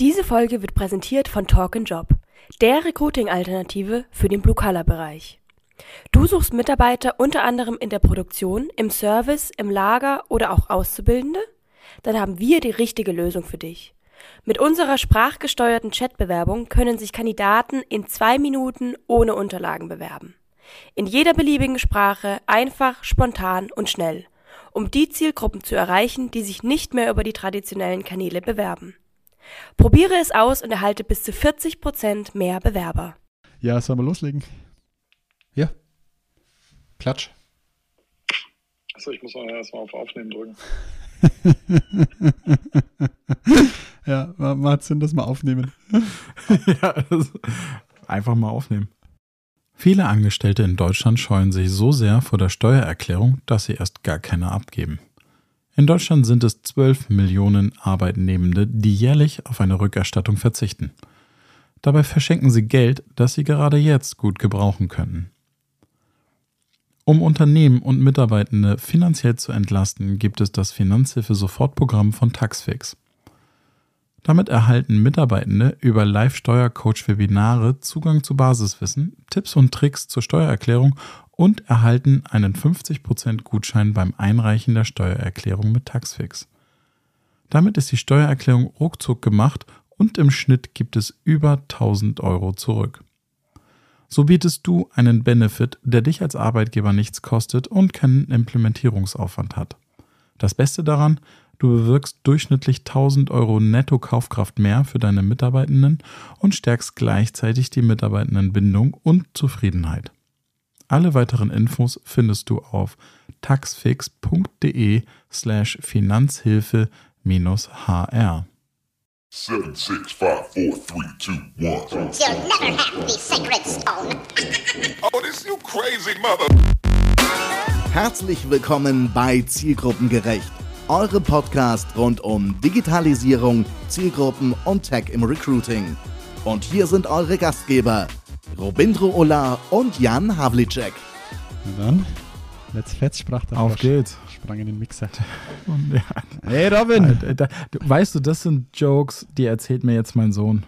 Diese Folge wird präsentiert von Talk Job, der Recruiting-Alternative für den Blue-Color-Bereich. Du suchst Mitarbeiter unter anderem in der Produktion, im Service, im Lager oder auch Auszubildende? Dann haben wir die richtige Lösung für dich. Mit unserer sprachgesteuerten Chatbewerbung können sich Kandidaten in zwei Minuten ohne Unterlagen bewerben. In jeder beliebigen Sprache, einfach, spontan und schnell, um die Zielgruppen zu erreichen, die sich nicht mehr über die traditionellen Kanäle bewerben. Probiere es aus und erhalte bis zu 40% mehr Bewerber. Ja, sollen wir loslegen? Ja. Klatsch. Achso, ich muss mal erstmal auf Aufnehmen drücken. ja, macht Sinn, dass wir aufnehmen. ja, einfach mal aufnehmen. Viele Angestellte in Deutschland scheuen sich so sehr vor der Steuererklärung, dass sie erst gar keine abgeben. In Deutschland sind es 12 Millionen Arbeitnehmende, die jährlich auf eine Rückerstattung verzichten. Dabei verschenken sie Geld, das sie gerade jetzt gut gebrauchen könnten. Um Unternehmen und Mitarbeitende finanziell zu entlasten, gibt es das Finanzhilfe-Sofortprogramm von Taxfix. Damit erhalten Mitarbeitende über Live-Steuercoach-Webinare Zugang zu Basiswissen, Tipps und Tricks zur Steuererklärung und erhalten einen 50% Gutschein beim Einreichen der Steuererklärung mit Taxfix. Damit ist die Steuererklärung ruckzuck gemacht und im Schnitt gibt es über 1000 Euro zurück. So bietest du einen Benefit, der dich als Arbeitgeber nichts kostet und keinen Implementierungsaufwand hat. Das Beste daran, du bewirkst durchschnittlich 1000 Euro Netto-Kaufkraft mehr für deine Mitarbeitenden und stärkst gleichzeitig die Mitarbeitendenbindung und Zufriedenheit. Alle weiteren Infos findest du auf taxfix.de slash Finanzhilfe-HR. Seven, six, five, four, three, two, one. You'll never have the sacred stone. oh, this you crazy mother. Herzlich willkommen bei Zielgruppengerecht, eure Podcast rund um Digitalisierung, Zielgruppen und Tech im Recruiting. Und hier sind eure Gastgeber, Robindro Ola und Jan Havlicek. Na dann, let's fetz sprach der Auf Frosch. geht's. Sprang in den Mixer. Ja. Hey Robin! Alter, da, du, weißt du, das sind Jokes, die erzählt mir jetzt mein Sohn.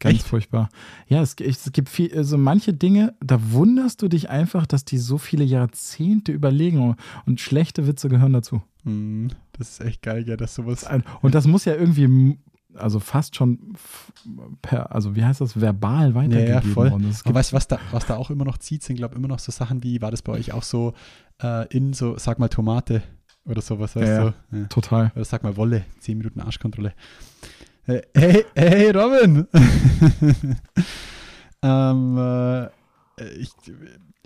Ganz Echt? furchtbar. Ja, es, es gibt viel, also manche Dinge, da wunderst du dich einfach, dass die so viele Jahrzehnte überlegen und schlechte Witze gehören dazu. Hm, das ist echt geil, ja, dass sowas. Und das muss ja irgendwie, also fast schon per, also wie heißt das, verbal Ja, weitergegeben ja, voll. worden. Es Und gibt- weißt du, was da, was da auch immer noch zieht, sind, glaube ich, immer noch so Sachen wie, war das bei euch auch so äh, in so, sag mal, Tomate oder sowas, weißt Ja, du? Ja. Total. Oder sag mal Wolle, 10 Minuten Arschkontrolle. Äh, Hey, hey, Robin! ähm, äh, ich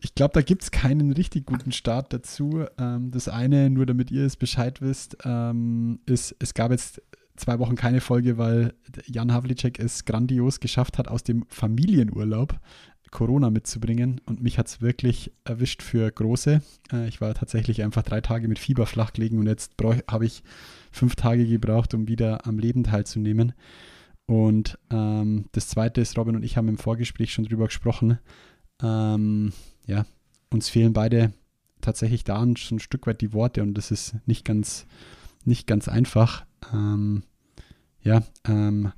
ich glaube, da gibt es keinen richtig guten Start dazu. Ähm, das eine, nur damit ihr es Bescheid wisst, ähm, ist, es gab jetzt zwei Wochen keine Folge, weil Jan Havlicek es grandios geschafft hat, aus dem Familienurlaub Corona mitzubringen. Und mich hat es wirklich erwischt für Große. Äh, ich war tatsächlich einfach drei Tage mit Fieber flach gelegen und jetzt habe ich fünf Tage gebraucht, um wieder am Leben teilzunehmen. Und ähm, das Zweite ist, Robin und ich haben im Vorgespräch schon drüber gesprochen. Ähm, ja, uns fehlen beide tatsächlich da schon ein Stück weit die Worte und das ist nicht ganz, nicht ganz einfach. Ähm, ja, ähm,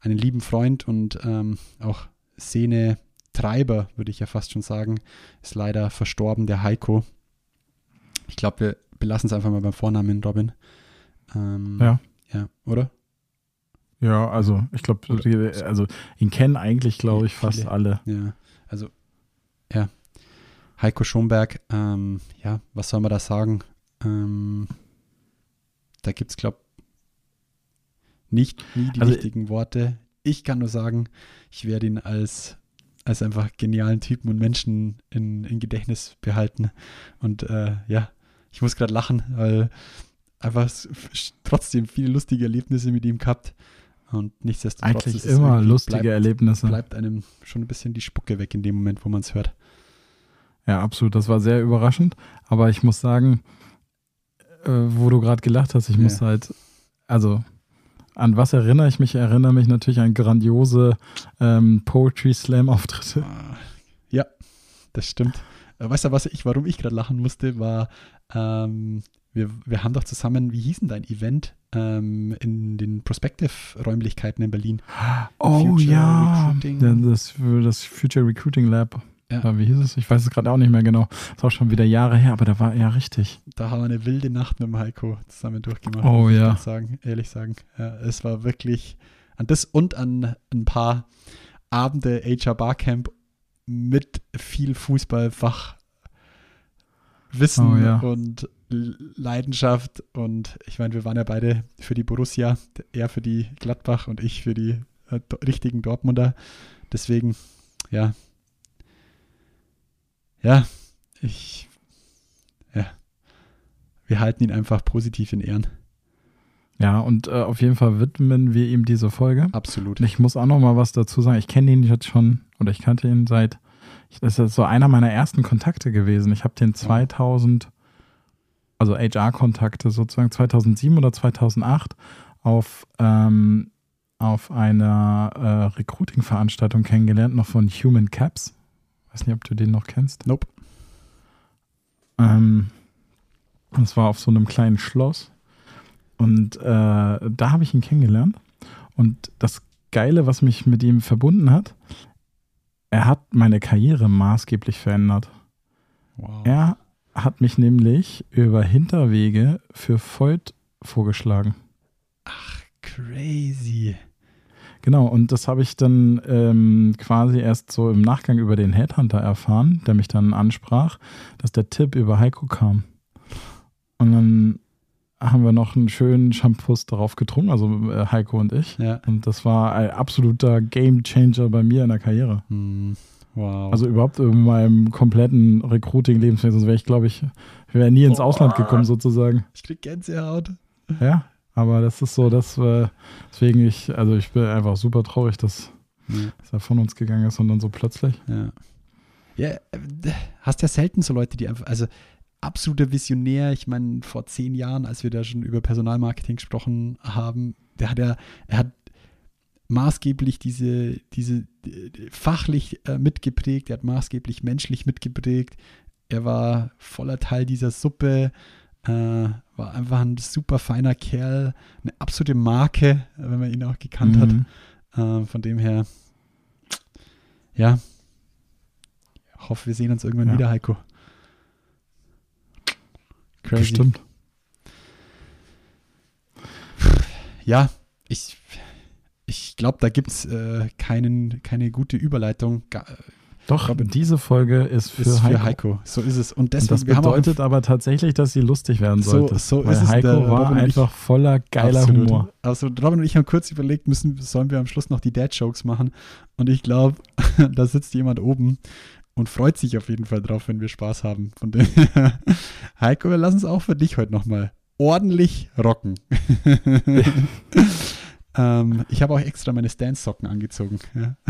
einen lieben Freund und ähm, auch Szene-Treiber, würde ich ja fast schon sagen, ist leider verstorben, der Heiko. Ich glaube, wir belassen es einfach mal beim Vornamen, Robin. Ähm, Ja. Ja, oder? Ja, also ich glaube, also ihn kennen eigentlich, glaube ich, fast Viele. alle. Ja, also, ja. Heiko Schomberg, ähm, ja, was soll man da sagen? Ähm, da gibt es, glaube nicht nie die Also- richtigen Worte. Ich kann nur sagen, ich werde ihn als, als einfach genialen Typen und Menschen in, in Gedächtnis behalten. Und äh, ja, ich muss gerade lachen, weil einfach trotzdem viele lustige Erlebnisse mit ihm gehabt. Und nichtsdestotrotz Eigentlich ist es immer lustige bleibt- Erlebnisse. bleibt einem schon ein bisschen die Spucke weg in dem Moment, wo man es hört. Ja, absolut. Das war sehr überraschend. Aber ich muss sagen, äh, wo du gerade gelacht hast, ich Ja. muss halt, also an was erinnere ich mich? Ich erinnere mich natürlich an grandiose ähm, Poetry Slam Auftritte. Ja, das stimmt. Äh, Weißt du, was ich, warum ich gerade lachen musste, war, ähm, wir, wir haben doch zusammen, wie hieß denn dein Event ähm, in den Prospective-Räumlichkeiten in Berlin? Oh Future ja, das, das Future Recruiting Lab. Ja. Wie hieß es? Ich weiß es gerade auch nicht mehr genau. Ist auch schon wieder Jahre her, aber da war ja richtig. Da haben wir eine wilde Nacht mit dem Heiko zusammen durchgemacht. Oh muss ich ja. ganz Sagen, ehrlich sagen. Ja, es war wirklich an das und an ein paar Abende HR Barcamp mit viel Fußballfach Wissen Oh ja. und Leidenschaft und ich meine, wir waren ja beide für die Borussia, er für die Gladbach und ich für die äh, richtigen Dortmunder. Deswegen, ja. Ja, ich, ja. Wir halten ihn einfach positiv in Ehren. Ja, und äh, auf jeden Fall widmen wir ihm diese Folge. Absolut. Und ich muss auch noch mal was dazu sagen. Ich kenne ihn jetzt schon, oder ich kannte ihn seit, das ist so einer meiner ersten Kontakte gewesen. Ich habe den 2000, also HR-Kontakte sozusagen 2007 oder 2008 auf, ähm, auf einer äh, Recruiting-Veranstaltung kennengelernt, noch von Human Caps. Weiß nicht, ob du den noch kennst. Nope. Ähm, das war auf so einem kleinen Schloss. Und äh, da habe ich ihn kennengelernt. Und das Geile, was mich mit ihm verbunden hat, er hat meine Karriere maßgeblich verändert. Wow. Er hat mich nämlich über Hinterwege für Voigt vorgeschlagen. Crazy. Genau, und das habe ich dann ähm, quasi erst so im Nachgang über den Headhunter erfahren, der mich dann ansprach, dass der Tipp über Heiko kam. Und dann haben wir noch einen schönen Shampoos darauf getrunken, also äh, Heiko und ich. Ja. Und das war ein absoluter Game Changer bei mir in der Karriere. Hm. Wow. Also überhaupt in meinem kompletten Recruiting-Lebensweg, sonst wäre ich, glaube ich, wäre nie ins Ausland gekommen sozusagen. ich krieg Gänsehaut. Ja, aber das ist so, dass äh, deswegen ich, also ich bin einfach super traurig, dass, Ja. dass er von uns gegangen ist und dann so plötzlich. Ja. Ja, äh, hast ja selten so Leute, die einfach, also absoluter Visionär. Ich meine, vor zehn Jahren, als wir da schon über Personalmarketing gesprochen haben, der hat ja, er hat maßgeblich diese, diese äh, fachlich äh, mitgeprägt, er hat maßgeblich menschlich mitgeprägt. Er war voller Teil dieser Suppe, äh, war einfach ein super feiner Kerl, eine absolute Marke, wenn man ihn auch gekannt hat. Mhm. Äh, von dem her, ja, ich hoffe, wir sehen uns irgendwann Ja. wieder, Heiko. Crazy. Bestimmt. Ja, ich, ich glaube, da gibt es äh, keinen, keine gute Überleitung. Ga, Doch, Robin. diese Folge ist für, ist für Heiko. Heiko. So ist es. Und Und deswegen, das wir haben auch bedeutet aber tatsächlich, dass sie lustig werden So- sollte. so weil ist es. Heiko war Robin und ich- einfach voller geiler absolut, Humor. Also Robin und ich haben kurz überlegt, müssen, sollen wir am Schluss noch die Dad-Jokes machen? Und ich glaube, da sitzt jemand oben und freut sich auf jeden Fall drauf, wenn wir Spaß haben. Von dem Heiko, wir lassen es auch für dich heute nochmal ordentlich rocken. ähm, ich habe auch extra meine Stance-Socken angezogen. Ja.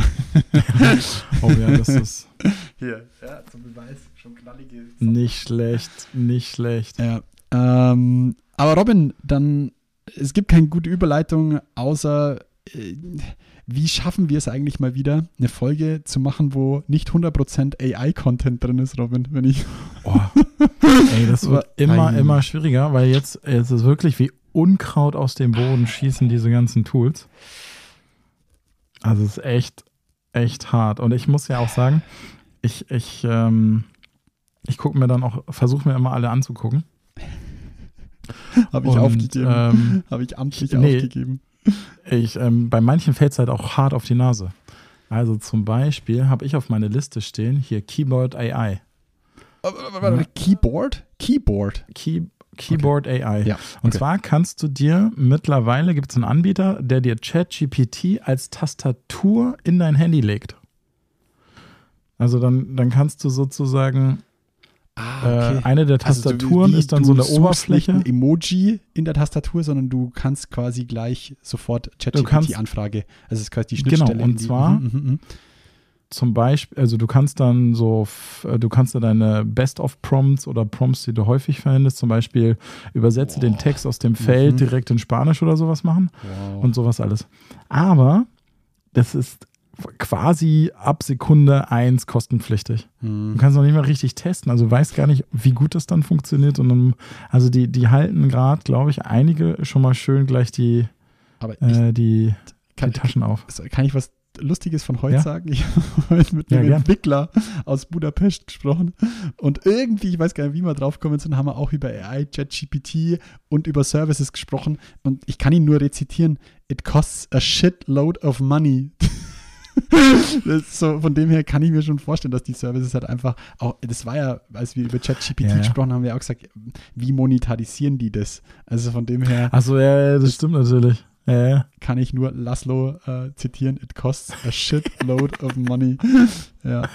Oh ja, das ist Hier, ja, zum Beweis, schon knallige nicht schlecht, nicht schlecht. Ja. Ähm, aber Robin, dann, es gibt keine gute Überleitung, außer äh, wie schaffen wir es eigentlich mal wieder, eine Folge zu machen, wo nicht 100% AI-Content drin ist, Robin, wenn ich. Oh. Ey, das wird immer, immer schwieriger, weil jetzt es ist wirklich wie Unkraut aus dem Boden schießen diese ganzen Tools. Also es ist echt, echt hart. Und ich muss ja auch sagen, ich, ich, ähm, ich gucke mir dann auch, versuche mir immer alle anzugucken. Habe ich Und, aufgegeben. ähm, Habe ich amtlich nee. aufgegeben. Ich, ähm, bei manchen fällt es halt auch hart auf die Nase. Also zum Beispiel habe ich auf meine Liste stehen hier Keyboard AI. Warte, Keyboard? Keyboard. Key, Keyboard AI. Ja. Und okay. zwar kannst du dir mittlerweile gibt es einen Anbieter, der dir ChatGPT als Tastatur in dein Handy legt. Also dann, dann kannst du sozusagen Ah, äh, eine der Also du- Tastaturen wie, ist dann so eine Oberfläche. Nicht ein Emoji in der Tastatur, sondern du kannst quasi gleich sofort kannst- ChatGPT-Anfrage. Also es ist quasi die Genau, Schnittstelle. und in die, zwar- Mhm, mhm, mhm. Zum Beispiel, also du kannst dann so, äh, du kannst da deine Best-of-Prompts oder Prompts, die du häufig verwendest, zum Beispiel übersetze den Text aus dem Feld Mhm. direkt in Spanisch oder sowas machen. Wow. und sowas alles. Aber das ist quasi ab Sekunde 1 kostenpflichtig. Hm. Du kannst noch nicht mal richtig testen, also weißt gar nicht, wie gut das dann funktioniert. Und dann, also die, die halten gerade, glaube ich, einige schon mal schön gleich die, äh, die, die kann, Taschen auf. kann ich was Lustiges von heute Ja. sagen? Ich habe heute mit Ja, einem gern. Entwickler aus Budapest gesprochen und irgendwie, ich weiß gar nicht, wie wir drauf gekommen sind, haben wir auch über AI, ChatGPT und über Services gesprochen und ich kann ihn nur rezitieren. It costs a shitload of money. So, von dem her kann ich mir schon vorstellen, dass die Services halt einfach auch, das war ja, als wir über ChatGPT Ja, ja. gesprochen haben, haben wir auch gesagt, wie monetarisieren die das? Also von dem her Achso, ja, ja, das stimmt natürlich. Ja, kann ich nur Laszlo äh, zitieren, it costs a shitload of money. ja.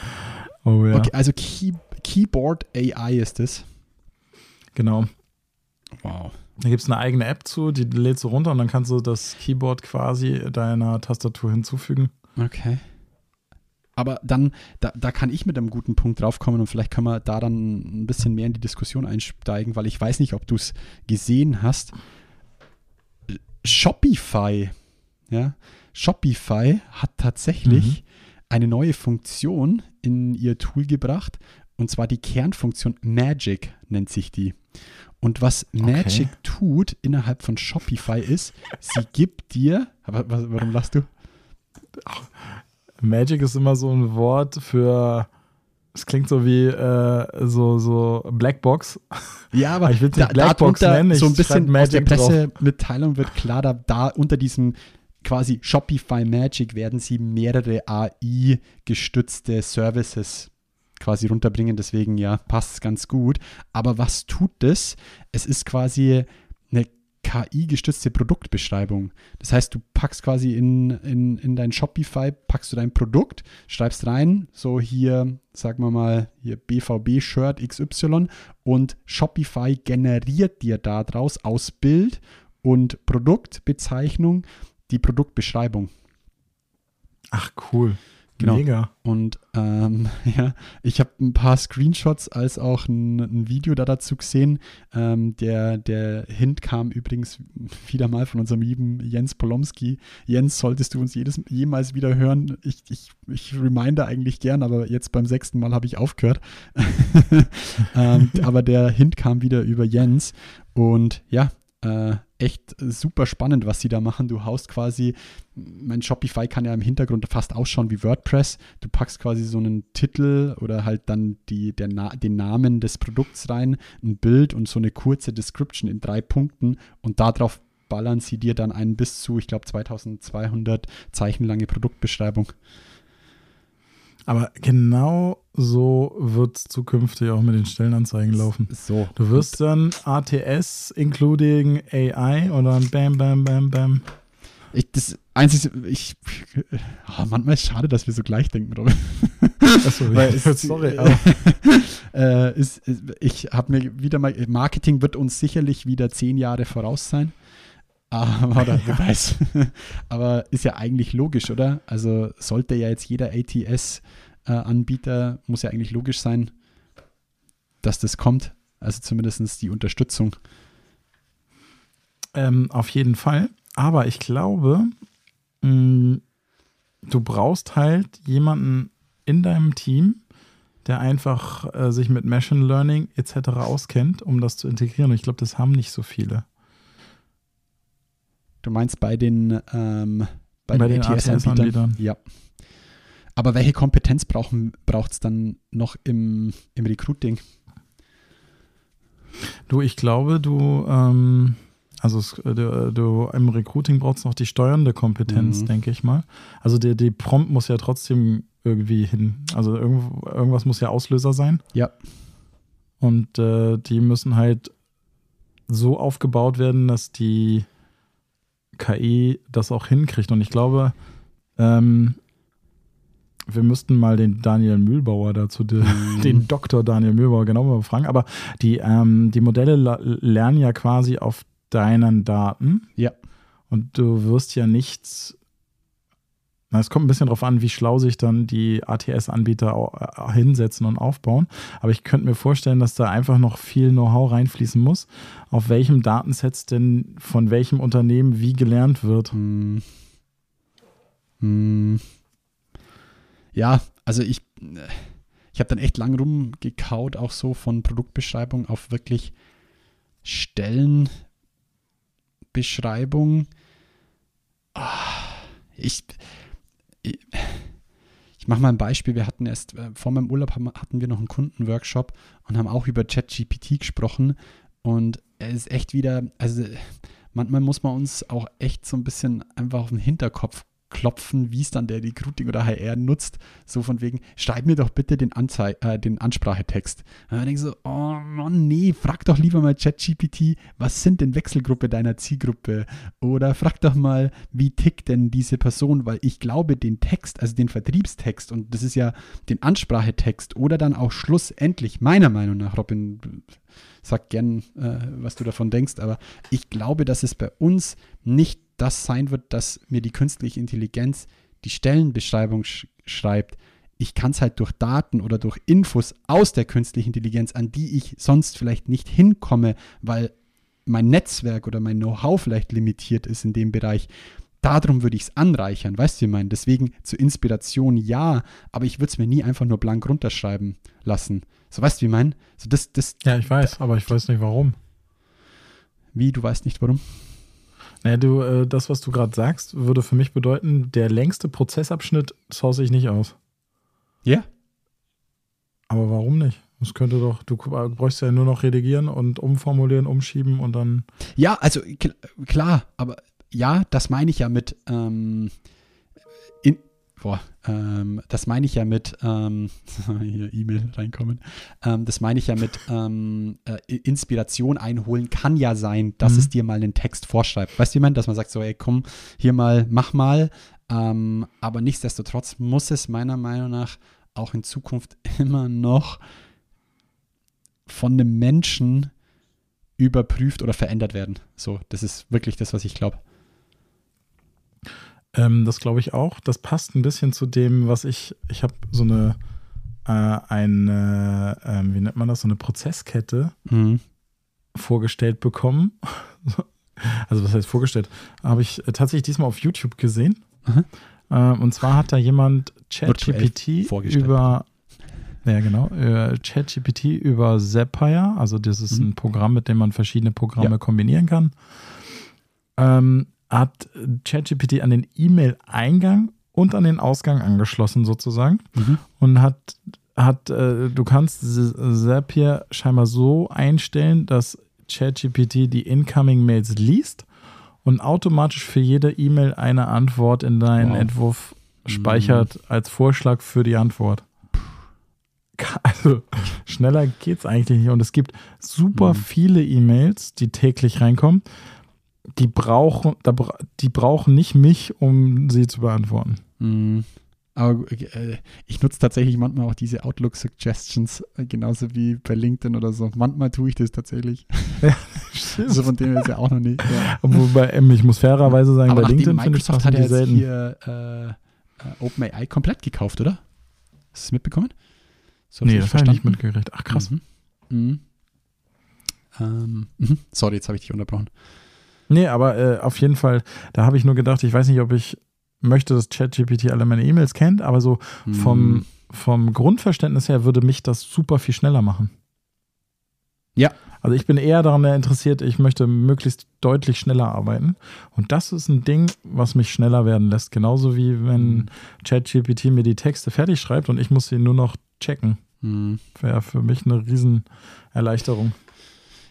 Oh ja, Okay, also Key Keyboard AI ist es. genau. Wow. Da gibt es eine eigene App zu, die lädst du runter und dann kannst du das Keyboard quasi deiner Tastatur hinzufügen. Okay. Aber dann, da, da kann ich mit einem guten Punkt draufkommen und vielleicht können wir da dann ein bisschen mehr in die Diskussion einsteigen, weil ich weiß nicht, ob du es gesehen hast. Shopify, ja, Shopify hat tatsächlich eine neue Funktion in ihr Tool gebracht und zwar die Kernfunktion Magic nennt sich die. Und was Magic tut innerhalb von Shopify ist, sie gibt dir, aber warum lachst du? Magic ist immer so ein Wort für. Es klingt so wie äh, so, so Blackbox. Ja, aber Ich will's da, nicht Blackbox darunter nennen, ich so ein bisschen aus der. Pressemitteilung wird klar, da, da unter diesem quasi Shopify Magic werden sie mehrere AI-gestützte Services quasi runterbringen, deswegen ja, passt es ganz gut. Aber was tut das? Es ist quasi KI-gestützte Produktbeschreibung. Das heißt, du packst quasi in, in, in dein Shopify, packst du dein Produkt, schreibst rein, so hier, sagen wir mal, hier BVB-Shirt XY und Shopify generiert dir daraus aus Bild und Produktbezeichnung die Produktbeschreibung. Ach, cool. Genau. Mega. Und ähm, ja, ich habe ein paar Screenshots als auch ein, ein Video da dazu gesehen. Ähm, der, der Hint kam übrigens wieder mal von unserem lieben Jens Polomski. Jens, solltest du uns jedes, jemals wieder hören? Ich, ich, ich reminde eigentlich gern, aber jetzt beim sechsten Mal habe ich aufgehört. ähm, aber der Hint kam wieder über Jens. Und ja, äh, echt super spannend, was sie da machen. Du haust quasi, mein Shopify kann ja im Hintergrund fast ausschauen wie WordPress. Du packst quasi so einen Titel oder halt dann die, der Na den Namen des Produkts rein, ein Bild und so eine kurze Description in drei Punkten und darauf ballern sie dir dann einen bis zu, ich glaube, 2200 Zeichen lange Produktbeschreibung. Aber genau so wird es zukünftig auch mit den Stellenanzeigen laufen. So. Du wirst dann ATS including AI oder ein Bam, Bam, Bam, Bam. Ich, das Einzige, ich, ah, manchmal ist es schade, dass wir so gleich denken, Robin. Achso, sorry. Äh, äh, ist, ist, ich habe mir wieder mal, Marketing wird uns sicherlich wieder zehn Jahre voraus sein. Aber, wer weiß. aber ist ja eigentlich logisch, oder? Also sollte ja jetzt jeder ATS-Anbieter, muss ja eigentlich logisch sein, dass das kommt. Also zumindest die Unterstützung. Ähm, auf jeden Fall. Aber ich glaube, mh, du brauchst halt jemanden in deinem Team, der einfach äh, sich mit Machine Learning etc. auskennt, um das zu integrieren. Und ich glaube, das haben nicht so viele. Du meinst bei den, ähm, bei Bei den, den ATS-Anbietern? Ja. Aber welche Kompetenz braucht es dann noch im, im Recruiting? Du, ich glaube, du, ähm, also äh, du, du im Recruiting brauchst noch die steuernde Kompetenz, Mhm. denke ich mal. Also der, die Prompt muss ja trotzdem irgendwie hin. Also irgend, irgendwas muss ja Auslöser sein. Ja. Und äh, die müssen halt so aufgebaut werden, dass die KI das auch hinkriegt. Und ich glaube, ähm, wir müssten mal den Daniel Mühlbauer dazu, de, Mhm. den Dr. Daniel Mühlbauer genau mal fragen. Aber die, ähm, die Modelle lernen ja quasi auf deinen Daten. Ja. Und du wirst ja nichts. Na, es kommt ein bisschen drauf an, wie schlau sich dann die ATS-Anbieter äh, hinsetzen und aufbauen. Aber ich könnte mir vorstellen, dass da einfach noch viel Know-how reinfließen muss, auf welchem Datenset denn von welchem Unternehmen wie gelernt wird. Hm. Hm. ja, also ich, ich habe dann echt lang rumgekaut, auch so von Produktbeschreibung auf wirklich Stellenbeschreibung. Ah, ich, ich, mache mal ein Beispiel. Wir hatten erst, äh, vor meinem Urlaub haben, hatten wir noch einen Kundenworkshop und haben auch über ChatGPT gesprochen. Und es ist echt wieder, also manchmal muss man uns auch echt so ein bisschen einfach auf den Hinterkopf klopfen, wie es dann der Recruiting oder HR nutzt. So von wegen, schreib mir doch bitte den, Anzei äh, den Ansprachetext. Und dann ich so, oh Mann, nee, frag doch lieber mal ChatGPT, was sind denn Wechselgruppe deiner Zielgruppe? Oder frag doch mal, wie tickt denn diese Person? Weil ich glaube, den Text, also den Vertriebstext, und das ist ja den Ansprachetext oder dann auch schlussendlich, meiner Meinung nach, Robin, sag gern, äh, was du davon denkst, aber ich glaube, dass es bei uns nicht das sein wird, dass mir die künstliche Intelligenz die Stellenbeschreibung sch schreibt. Ich kann es halt durch Daten oder durch Infos aus der künstlichen Intelligenz, an die ich sonst vielleicht nicht hinkomme, weil mein Netzwerk oder mein Know-how vielleicht limitiert ist in dem Bereich. Darum würde ich es anreichern, weißt du, wie ich meine? Deswegen zur Inspiration ja, aber ich würde es mir nie einfach nur blank runterschreiben lassen. So, weißt du, wie ich meine? So, das, das, ja, ich weiß, aber ich weiß nicht warum. Wie, du weißt nicht warum? Naja, du, äh, das, was du gerade sagst, würde für mich bedeuten, der längste Prozessabschnitt source ich nicht aus. Ja. Aber warum nicht? Das könnte doch, du bräuchst ja nur noch redigieren und umformulieren, umschieben und dann. Ja, also klar, aber ja, das meine ich ja mit, ähm, boah, ähm, das meine ich ja mit, ähm, hier E-Mail reinkommen, ähm, das meine ich ja mit ähm, äh, Inspiration einholen kann ja sein, dass mhm. es dir mal einen Text vorschreibt. Weißt du, jemand, dass man sagt so, ey, komm, hier mal, mach mal, ähm, aber nichtsdestotrotz muss es meiner Meinung nach auch in Zukunft immer noch von einem Menschen überprüft oder verändert werden. So, das ist wirklich das, was ich glaube. Ähm, das glaube ich auch. Das passt ein bisschen zu dem, was ich, ich habe so eine, äh, eine äh, wie nennt man das, so eine Prozesskette mhm. vorgestellt bekommen. also was heißt vorgestellt? Habe ich tatsächlich diesmal auf YouTube gesehen. Mhm. Äh, und zwar hat da jemand ChatGPT über ja, genau. Äh, ChatGPT über Zapier, also das ist mhm. ein Programm, mit dem man verschiedene Programme ja. kombinieren kann. Ähm, hat ChatGPT an den E-Mail-Eingang und an den Ausgang angeschlossen sozusagen mhm. und hat hat äh, du kannst Zapier scheinbar so einstellen, dass ChatGPT die incoming Mails liest und automatisch für jede E-Mail eine Antwort in deinen wow. Entwurf speichert mhm. als Vorschlag für die Antwort. Also schneller geht's eigentlich nicht und es gibt super mhm. viele E-Mails, die täglich reinkommen die brauchen, die brauchen nicht mich, um sie zu beantworten. Mhm. Aber äh, ich nutze tatsächlich manchmal auch diese Outlook-Suggestions, äh, genauso wie bei LinkedIn oder so. Manchmal tue ich das tatsächlich. Ja, so von dem ist ja auch noch nicht. Ja. Wobei, ähm, ich muss fairerweise sagen, Aber bei LinkedIn finde ich hat ja selten. hier äh, äh OpenAI komplett gekauft, oder? Hast du es mitbekommen? So nee, das habe ich nicht mitgekriegt. Ach, krass. Mhm. Mhm. Ähm, mhm. sorry, jetzt habe ich dich unterbrochen. Nee, aber äh, auf jeden Fall, da habe ich nur gedacht, ich weiß nicht, ob ich möchte, dass ChatGPT alle meine E-Mails kennt, aber so vom, hm. vom Grundverständnis her würde mich das super viel schneller machen. Ja. Also ich bin eher daran interessiert, ich möchte möglichst deutlich schneller arbeiten. Und das ist ein Ding, was mich schneller werden lässt. Genauso wie wenn hm. ChatGPT mir die Texte fertig schreibt und ich muss sie nur noch checken. Hm. Wäre für mich eine Riesenerleichterung.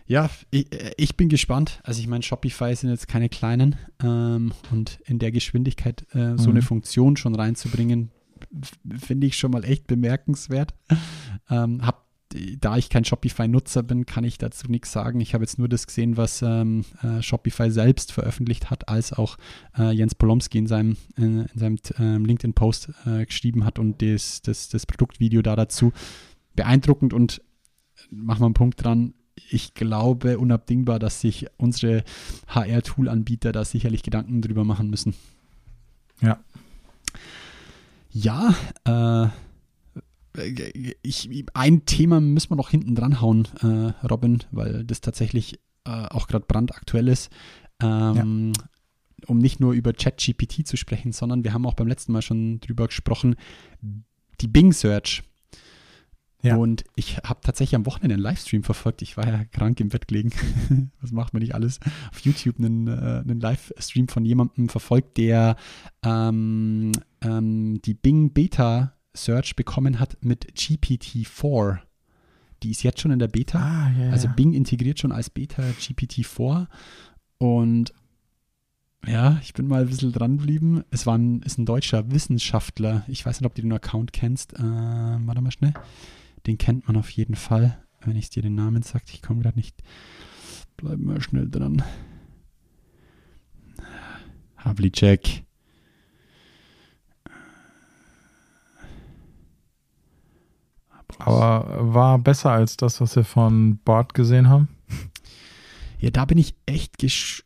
Ja, ich, äh, ich, bin gespannt. Also ich meine, Shopify sind jetzt keine kleinen ähm, und in der Geschwindigkeit äh, so mhm. eine Funktion schon reinzubringen, finde ich schon mal echt bemerkenswert. Ähm, hab, da ich kein Shopify-Nutzer bin, kann ich dazu nichts sagen. Ich habe jetzt nur das gesehen, was ähm, äh, Shopify selbst veröffentlicht hat, als auch äh, Jens Polomski in seinem, in, in seinem ähm, LinkedIn-Post äh, geschrieben hat und das, das, das Produktvideo da dazu. Beeindruckend und machen wir einen Punkt dran ich glaube unabdingbar, dass sich unsere HR-Tool-Anbieter da sicherlich Gedanken drüber machen müssen. Ja. Ja, äh, ich, ein Thema müssen wir noch hinten dran hauen, äh, Robin, weil das tatsächlich äh, auch gerade brandaktuell ist. Ähm, ja. Um nicht nur über ChatGPT zu sprechen, sondern wir haben auch beim letzten Mal schon drüber gesprochen, die Bing Search. Ja. Und ich habe tatsächlich am Wochenende einen Livestream verfolgt. Ich war ja krank im Bett gelegen. Was macht man nicht alles? Auf YouTube einen, äh, einen Livestream von jemandem verfolgt, der ähm, ähm, die Bing Beta Search bekommen hat mit GPT-4. Die ist jetzt schon in der Beta. Ah, ja, Also Bing integriert schon als Beta GPT-4 und ja, ich bin mal ein bisschen dran geblieben. Es war ein, ist ein deutscher Wissenschaftler. Ich weiß nicht, ob du den Account kennst. Äh, warte mal schnell. Den kennt man auf jeden Fall, wenn ich dir den Namen sage. Ich komme gerade nicht. Bleib mal schnell dran. Havlicek. Aber war besser als das, was wir von Bart gesehen haben. Ja, da bin ich echt, ges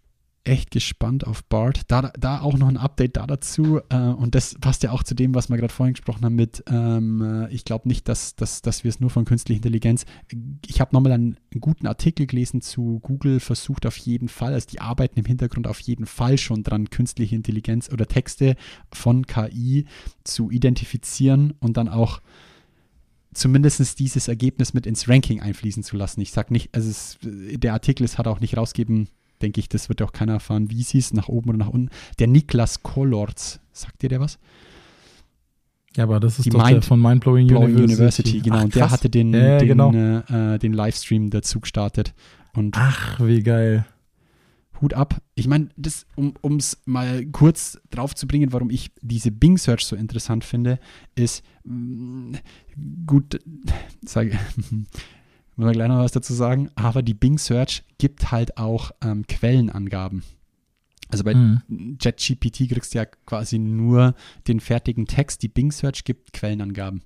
echt gespannt auf Bart. Da, da auch noch ein Update da dazu. Äh, und das passt ja auch zu dem, was wir gerade vorhin gesprochen haben mit, ähm, äh, ich glaube nicht, dass, dass, dass wir es nur von künstlicher Intelligenz. Ich habe nochmal einen, guten Artikel gelesen zu Google, versucht auf jeden Fall, also die arbeiten im Hintergrund auf jeden Fall schon dran, künstliche Intelligenz oder Texte von KI zu identifizieren und dann auch zumindest dieses Ergebnis mit ins Ranking einfließen zu lassen. Ich sage nicht, also es, der Artikel ist, hat auch nicht rausgeben, denke ich, das wird auch keiner erfahren, wie sie es nach oben oder nach unten. Der Niklas Kollorz, sagt dir der was? Ja, aber das ist Die doch der Mind- von Mindblowing Blowing University. University, genau. Ach, und der hatte den, Ja, ja, den, genau. äh, den Livestream dazu gestartet. Und Ach, wie geil. Hut ab. Ich meine, das, um es mal kurz drauf zu bringen, warum ich diese Bing Search so interessant finde, ist mh, gut, sage muss man gleich noch was dazu sagen, aber die Bing Search gibt halt auch ähm, Quellenangaben. Also bei Mhm. ChatGPT kriegst du ja quasi nur den fertigen Text. Die Bing Search gibt Quellenangaben.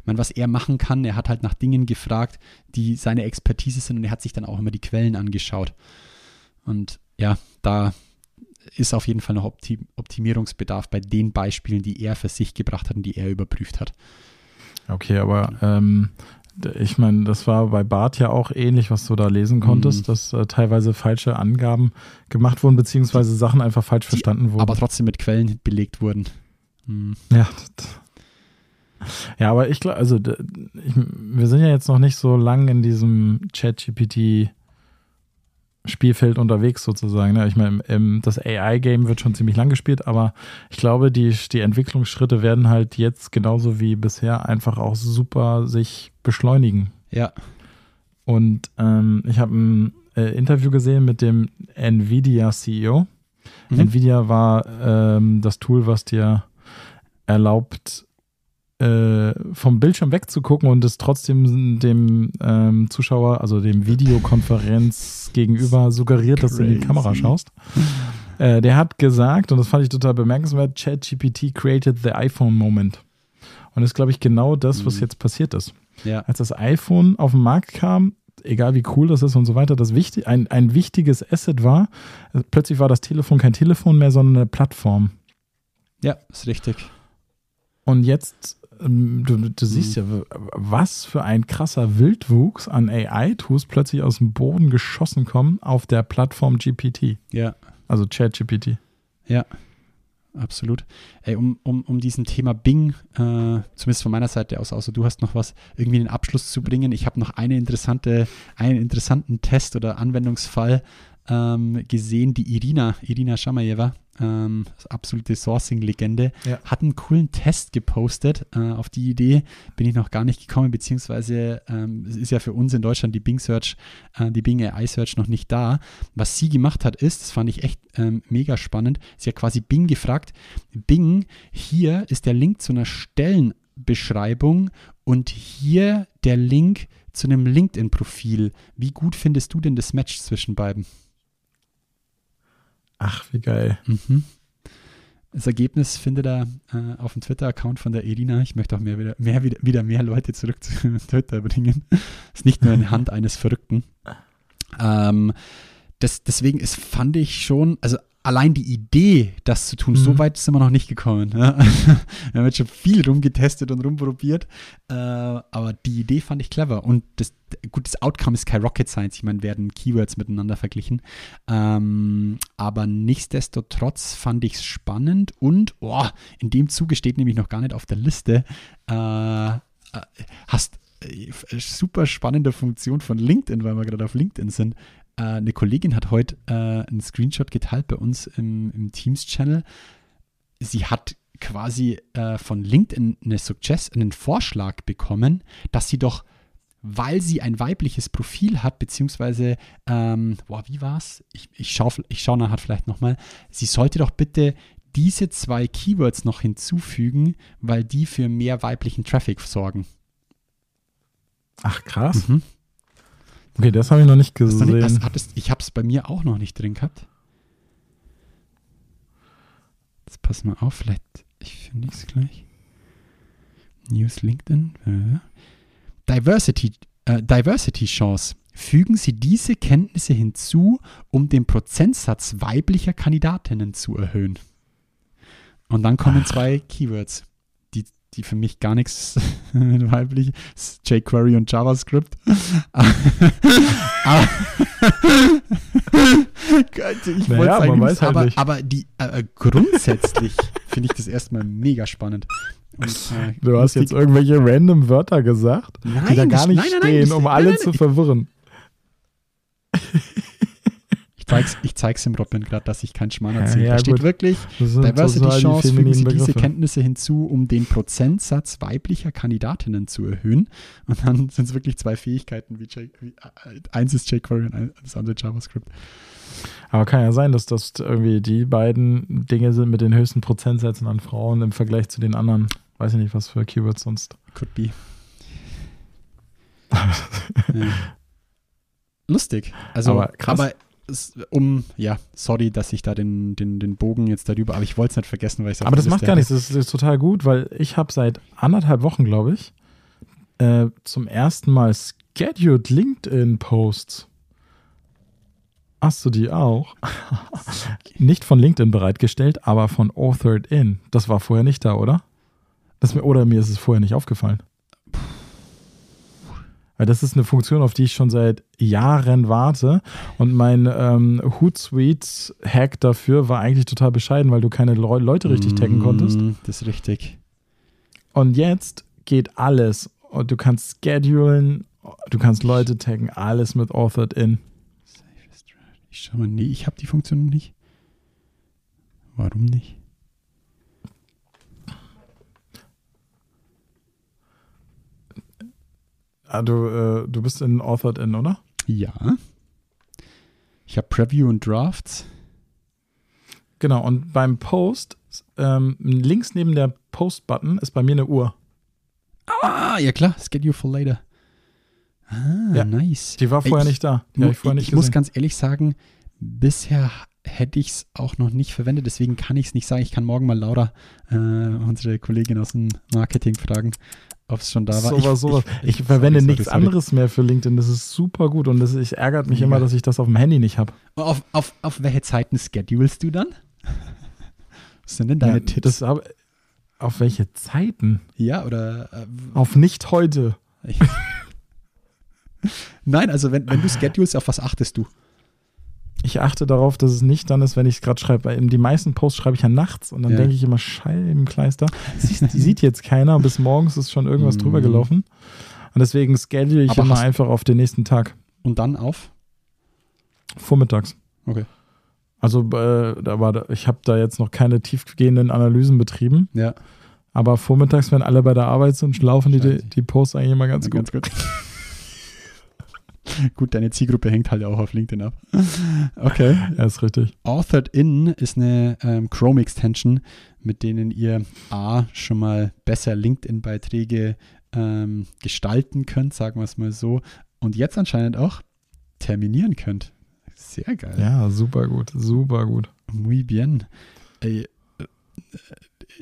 Ich meine, was er machen kann, er hat halt nach Dingen gefragt, die seine Expertise sind und er hat sich dann auch immer die Quellen angeschaut. Und ja, da ist auf jeden Fall noch Optim Optimierungsbedarf bei den Beispielen, die er für sich gebracht hat und die er überprüft hat. Okay, aber ähm, ich meine, das war bei Bart ja auch ähnlich, was du da lesen konntest, Mhm. dass äh, teilweise falsche Angaben gemacht wurden, beziehungsweise Sachen einfach falsch verstanden wurden. Aber trotzdem mit Quellen belegt wurden. Hm. Ja, ja, aber ich glaube, also ich, wir sind ja jetzt noch nicht so lang in diesem Chat-GPT Spielfeld unterwegs sozusagen. Ne? Ich meine, das AI-Game wird schon ziemlich lang gespielt, aber ich glaube, die, die Entwicklungsschritte werden halt jetzt genauso wie bisher einfach auch super sich beschleunigen. Ja, Und ähm, ich habe ein äh, Interview gesehen mit dem Nvidia CEO. Mhm. Nvidia war ähm, das Tool, was dir erlaubt, äh, vom Bildschirm wegzugucken und es trotzdem dem ähm, Zuschauer, also dem Videokonferenz gegenüber suggeriert, dass du in die. Kamera schaust. Äh, der hat gesagt, und das fand ich total bemerkenswert, ChatGPT created the iPhone moment. Und das ist, glaube ich, genau das, was Mhm. jetzt passiert ist ja, als das iPhone auf den Markt kam, egal wie cool das ist und so weiter, das wichtig, ein, ein wichtiges Asset war, plötzlich war das Telefon kein Telefon mehr, sondern eine Plattform. ja, ist richtig. Und jetzt, ähm, du, du siehst ja, was für ein krasser Wildwuchs an AI-Tools plötzlich aus dem Boden geschossen kommen auf der Plattform GPT, Ja, also ChatGPT. Ja, absolut. Ey, um, um, um diesem Thema Bing, äh, zumindest von meiner Seite aus, außer du hast noch was, irgendwie den Abschluss zu bringen. Ich habe noch eine interessante, einen interessanten Test oder Anwendungsfall ähm, gesehen. Die Irina, Irina Schamajewa, ähm, absolute Sourcing-Legende, Ja. hat einen coolen Test gepostet. Äh, auf die Idee bin ich noch gar nicht gekommen, beziehungsweise ähm, es ist ja für uns in Deutschland die Bing Search, äh, die Bing AI Search noch nicht da. Was sie gemacht hat, ist, das fand ich echt ähm, mega spannend, sie hat quasi Bing gefragt, Bing, hier ist der Link zu einer Stellenbeschreibung und hier der Link zu einem LinkedIn-Profil. Wie gut findest du denn das Match zwischen beiden? Ach, wie geil. Mhm. Das Ergebnis findet er äh, auf dem Twitter-Account von der Irina. Ich möchte auch mehr, wieder, mehr, wieder, wieder mehr Leute zurück zu Twitter bringen. ist nicht nur in Hand eines Verrückten. Ähm, das, deswegen ist, fand ich schon, also allein die Idee, das zu tun, Mhm. so weit sind wir noch nicht gekommen. Wir haben jetzt schon viel rumgetestet und rumprobiert, äh, aber die Idee fand ich clever. Und das, gut, das Outcome ist kein Rocket Science. Ich meine, werden Keywords miteinander verglichen. Ähm, aber nichtsdestotrotz fand ich es spannend und oh, in dem Zuge steht nämlich noch gar nicht auf der Liste. Äh, äh, hast äh, super spannende Funktion von LinkedIn, weil wir gerade auf LinkedIn sind. Äh, eine Kollegin hat heute äh, einen Screenshot geteilt bei uns im, im Teams-Channel. Sie hat quasi äh, von LinkedIn eine Suggest einen Vorschlag bekommen, dass sie doch, weil sie ein weibliches Profil hat, beziehungsweise, ähm, boah, wie war's? Ich, ich schaue ich schau nachher vielleicht nochmal. Sie sollte doch bitte diese zwei Keywords noch hinzufügen, weil die für mehr weiblichen Traffic sorgen. Ach, krass. Mhm. Okay, das habe ich noch nicht Hast du nicht, gesehen. hattest, ich habe es bei mir auch noch nicht drin gehabt. Jetzt pass mal auf, vielleicht ich finde es gleich. News LinkedIn. äh. Diversity, äh, Diversity Chance. Fügen Sie diese Kenntnisse hinzu, um den Prozentsatz weiblicher Kandidatinnen zu erhöhen. Und dann kommen zwei Keywords, die, die für mich gar nichts weiblich ist jQuery und JavaScript. aber, Gott, ich Naja, halt aber, aber die äh, grundsätzlich finde ich das erstmal mega spannend. Und, äh, Du hast jetzt irgendwelche random Wörter gesagt, die Nein, da gar nicht nein, nein, stehen, um alle zu verwirren. Ich zeig's, ich zeig's dem Robin gerade, dass ich keinen Schmarrn Ja, erzähle. ja, da steht gut. wirklich, Diversity die Chance, fügen Sie diese Begriffe. Kenntnisse hinzu, um den Prozentsatz weiblicher Kandidatinnen zu erhöhen. Und dann sind es wirklich zwei Fähigkeiten, wie, J, wie äh, eins ist jQuery und das andere JavaScript. Aber kann ja sein, dass das irgendwie die beiden Dinge sind mit den höchsten Prozentsätzen an Frauen im Vergleich zu den anderen. Weiß ich nicht, was für Keywords sonst. Could be. ja. Lustig. Also, Aber krass. aber um, ja, sorry, dass ich da den, den, den Bogen jetzt darüber, aber ich wollte es nicht vergessen, weil ich Aber das macht gar nichts, das ist, ist total gut, weil ich habe seit anderthalb Wochen, glaube ich, äh, zum ersten Mal scheduled LinkedIn-Posts. Hast du die auch? nicht von LinkedIn bereitgestellt, aber von Authored In. Das war vorher nicht da, oder? Das oder mir ist es vorher nicht aufgefallen. Weil das ist eine Funktion, auf die ich schon seit Jahren warte. Und mein ähm, Hootsuite-Hack dafür war eigentlich total bescheiden, weil du keine Leu Leute richtig taggen konntest. Mm, Das ist richtig. Und jetzt geht alles. Und du kannst schedulen, du kannst Leute taggen, alles mit Authored in. Ich schau mal, nee, ich habe die Funktion noch nicht. Warum nicht? Ah, du, äh, du bist in Authored in, oder? Ja. Ich habe Preview und Drafts. Genau, und beim Post, ähm, links neben der Post-Button ist bei mir eine Uhr. Ah, ja klar, Schedule for later. Ah, Ja. nice. Die war vorher ich, nicht da. Die ich vorher nicht ich muss gesehen. ganz ehrlich sagen, bisher hätte ich es auch noch nicht verwendet, deswegen kann ich es nicht sagen. Ich kann morgen mal Laura, äh, unsere Kollegin aus dem Marketing, fragen, ob es schon da war. Sowas, sowas. Ich, sorry, verwende sorry, nichts sorry. anderes mehr für LinkedIn. Das ist super gut und das ich ärgert mich Mega. immer, dass ich das auf dem Handy nicht habe. Auf, auf, auf welche Zeiten schedulst du dann? Was sind denn deine Ja, Tipps? Hab- auf welche Zeiten? ja, oder äh, Auf nicht heute. Ich- Nein, also wenn, wenn du schedulst, auf was achtest du? Ich achte darauf, dass es nicht dann ist, wenn ich es gerade schreibe. Die meisten Posts schreibe ich ja nachts und dann Ja. denke ich immer, Scheibenkleister. Die sieht jetzt keiner, bis morgens ist schon irgendwas drüber Mhm. gelaufen. Und deswegen schedule ich Aber immer einfach auf den nächsten Tag. Und dann auf? Vormittags. Okay. Also äh, da war, ich habe da jetzt noch keine tiefgehenden Analysen betrieben, Ja, aber vormittags, wenn alle bei der Arbeit sind, laufen die, die, Posts eigentlich immer ganz gut. ganz gut. gut, deine Zielgruppe hängt halt auch auf LinkedIn ab. Okay. Ja, ist richtig. Authored In ist eine ähm, Chrome-Extension, mit denen ihr A, schon mal besser LinkedIn-Beiträge ähm, gestalten könnt, sagen wir es mal so, und jetzt anscheinend auch terminieren könnt. Sehr geil. Ja, super gut, super gut. Muy bien. Ey, äh,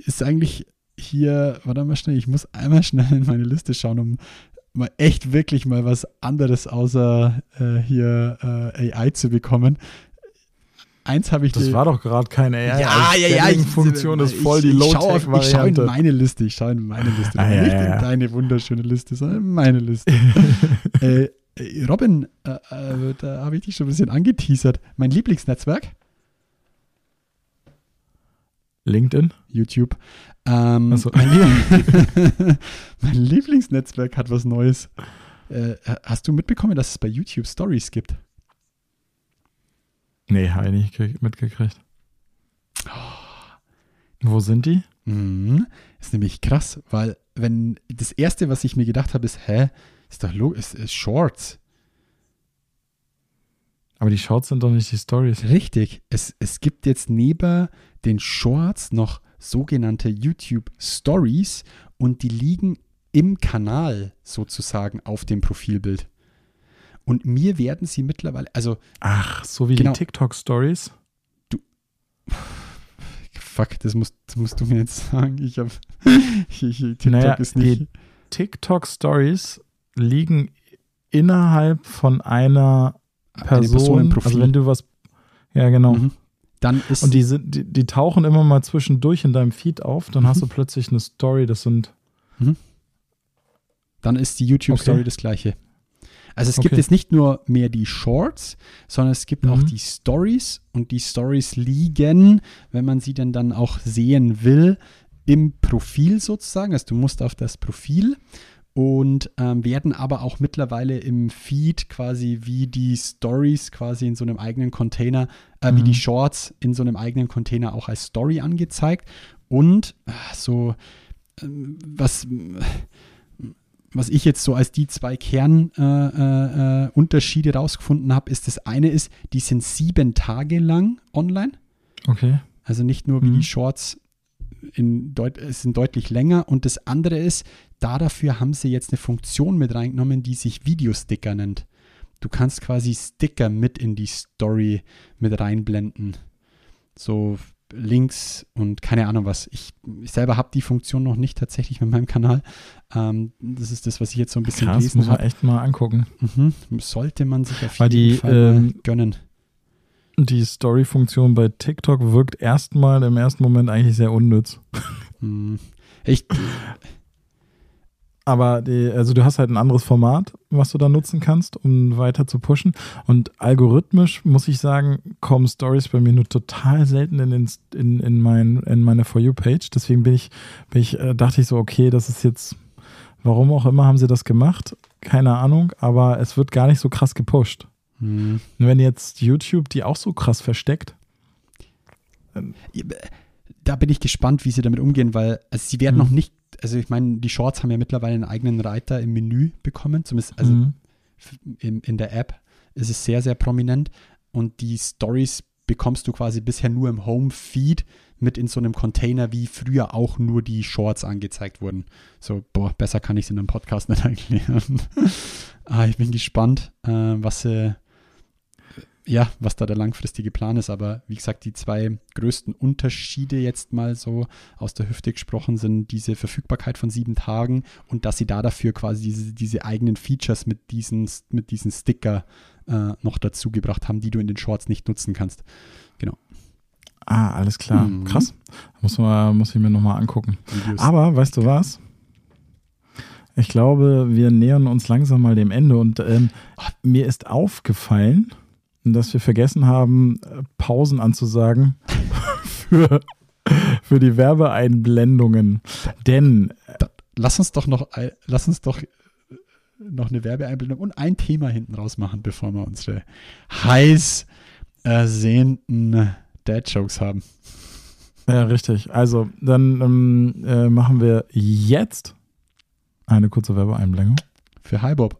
ist eigentlich hier, warte mal schnell, ich muss einmal schnell in meine Liste schauen, um mal echt wirklich mal was anderes außer äh, hier äh, AI zu bekommen. eins habe ich Das war doch gerade keine AI. ja, ja, ja. Ich, Funktion ist voll ich, die ich schaue auf- Ich schaue in meine Liste. Ich schaue in meine Liste. Ah, ja, nicht ja, in ja. deine wunderschöne Liste, sondern in meine Liste. äh, äh, Robin, äh, äh, da habe ich dich schon ein bisschen angeteasert. Mein Lieblingsnetzwerk, LinkedIn? YouTube. Ähm, so. mein, mein Lieblingsnetzwerk hat was Neues. Äh, hast du mitbekommen, dass es bei YouTube Stories gibt? Nee, habe ich nicht gekrieg- mitgekriegt. Wo sind die? Mhm. Ist nämlich krass, weil wenn das erste, was ich mir gedacht habe, ist, hä, ist doch lo ist, ist Shorts. Aber die Shorts sind doch nicht die Stories. Richtig. Es, es gibt jetzt neben den Shorts noch sogenannte YouTube Stories und die liegen im Kanal sozusagen auf dem Profilbild. Und mir werden sie mittlerweile, also Ach, so wie Genau. die TikTok-Stories? fuck, das musst, das musst du mir jetzt sagen. Ich habe TikTok Naja, ist nicht. die TikTok-Stories liegen innerhalb von einer eine Person. Person im Profil. Also wenn du was. Ja, genau. Mhm. Dann ist Und die, sind, die, die tauchen immer mal zwischendurch in deinem Feed auf. Dann Mhm. hast du plötzlich eine Story. Das sind. dann ist die YouTube-Story Okay. das gleiche. Also es gibt Okay. jetzt nicht nur mehr die Shorts, sondern es gibt auch Mhm. die Stories und die Stories liegen, wenn man sie denn dann auch sehen will, im Profil sozusagen. Also du musst auf das Profil und ähm, werden aber auch mittlerweile im Feed quasi wie die Stories quasi in so einem eigenen Container, äh, wie Mhm. die Shorts in so einem eigenen Container auch als Story angezeigt. Und so, ähm, was, was ich jetzt so als die zwei Kernunterschiede äh, äh, Unterschiede rausgefunden habe, ist das eine ist, die sind sieben Tage lang online. Okay. Also nicht nur wie Mhm. die Shorts in deut sind deutlich länger. Und das andere ist, da dafür haben sie jetzt eine Funktion mit reingenommen, die sich Videosticker nennt. Du kannst quasi Sticker mit in die Story mit reinblenden. So Links und keine Ahnung was. Ich, ich selber habe die Funktion noch nicht tatsächlich mit meinem Kanal. Ähm, das ist das, was ich jetzt so ein bisschen Krass, gelesen muss man habe. echt mal angucken. Mhm. Sollte man sich auf Weil jeden die, Fall ähm, gönnen. Die Story-Funktion bei TikTok wirkt erstmal im ersten Moment eigentlich sehr unnütz. Hm. Ich, Aber die, also du hast halt ein anderes Format, was du da nutzen kannst, um weiter zu pushen. Und algorithmisch muss ich sagen, kommen Stories bei mir nur total selten in, den, in, in, mein, in meine For You-Page. Deswegen bin ich, bin ich, äh, dachte ich so, okay, das ist jetzt, warum auch immer haben sie das gemacht? Keine Ahnung, aber es wird gar nicht so krass gepusht. hm. Wenn jetzt YouTube die auch so krass versteckt, da bin ich gespannt, wie sie damit umgehen, weil also sie werden Mhm. noch nicht, also ich meine, die Shorts haben ja mittlerweile einen eigenen Reiter im Menü bekommen, zumindest also mhm. in, in der App ist es sehr, sehr prominent und die Stories bekommst du quasi bisher nur im Home-Feed mit in so einem Container, wie früher auch nur die Shorts angezeigt wurden. So, boah, besser kann ich es in einem Podcast nicht erklären. ah, ich bin gespannt, äh, was sie ja, was da der langfristige Plan ist. Aber wie gesagt, die zwei größten Unterschiede jetzt mal so aus der Hüfte gesprochen sind diese Verfügbarkeit von sieben Tagen und dass sie da dafür quasi diese, diese eigenen Features mit diesen, mit diesen Sticker äh, noch dazu gebracht haben, die du in den Shorts nicht nutzen kannst. Ah, alles klar. Mhm. Krass. Muss, man, muss ich mir nochmal angucken. Videos. Aber weißt du was? Ich glaube, wir nähern uns langsam mal dem Ende und ähm, mir ist aufgefallen, dass wir vergessen haben, Pausen anzusagen für, für die Werbeeinblendungen. Denn lass uns doch noch, lass uns doch äh, noch eine Werbeeinblendung und ein Thema hinten raus machen, bevor wir unsere heiß ersehnten Dad-Jokes haben. Ja, richtig. Also, dann ähm, äh, machen wir jetzt eine kurze Werbeeinblendung. Für Hi Bob.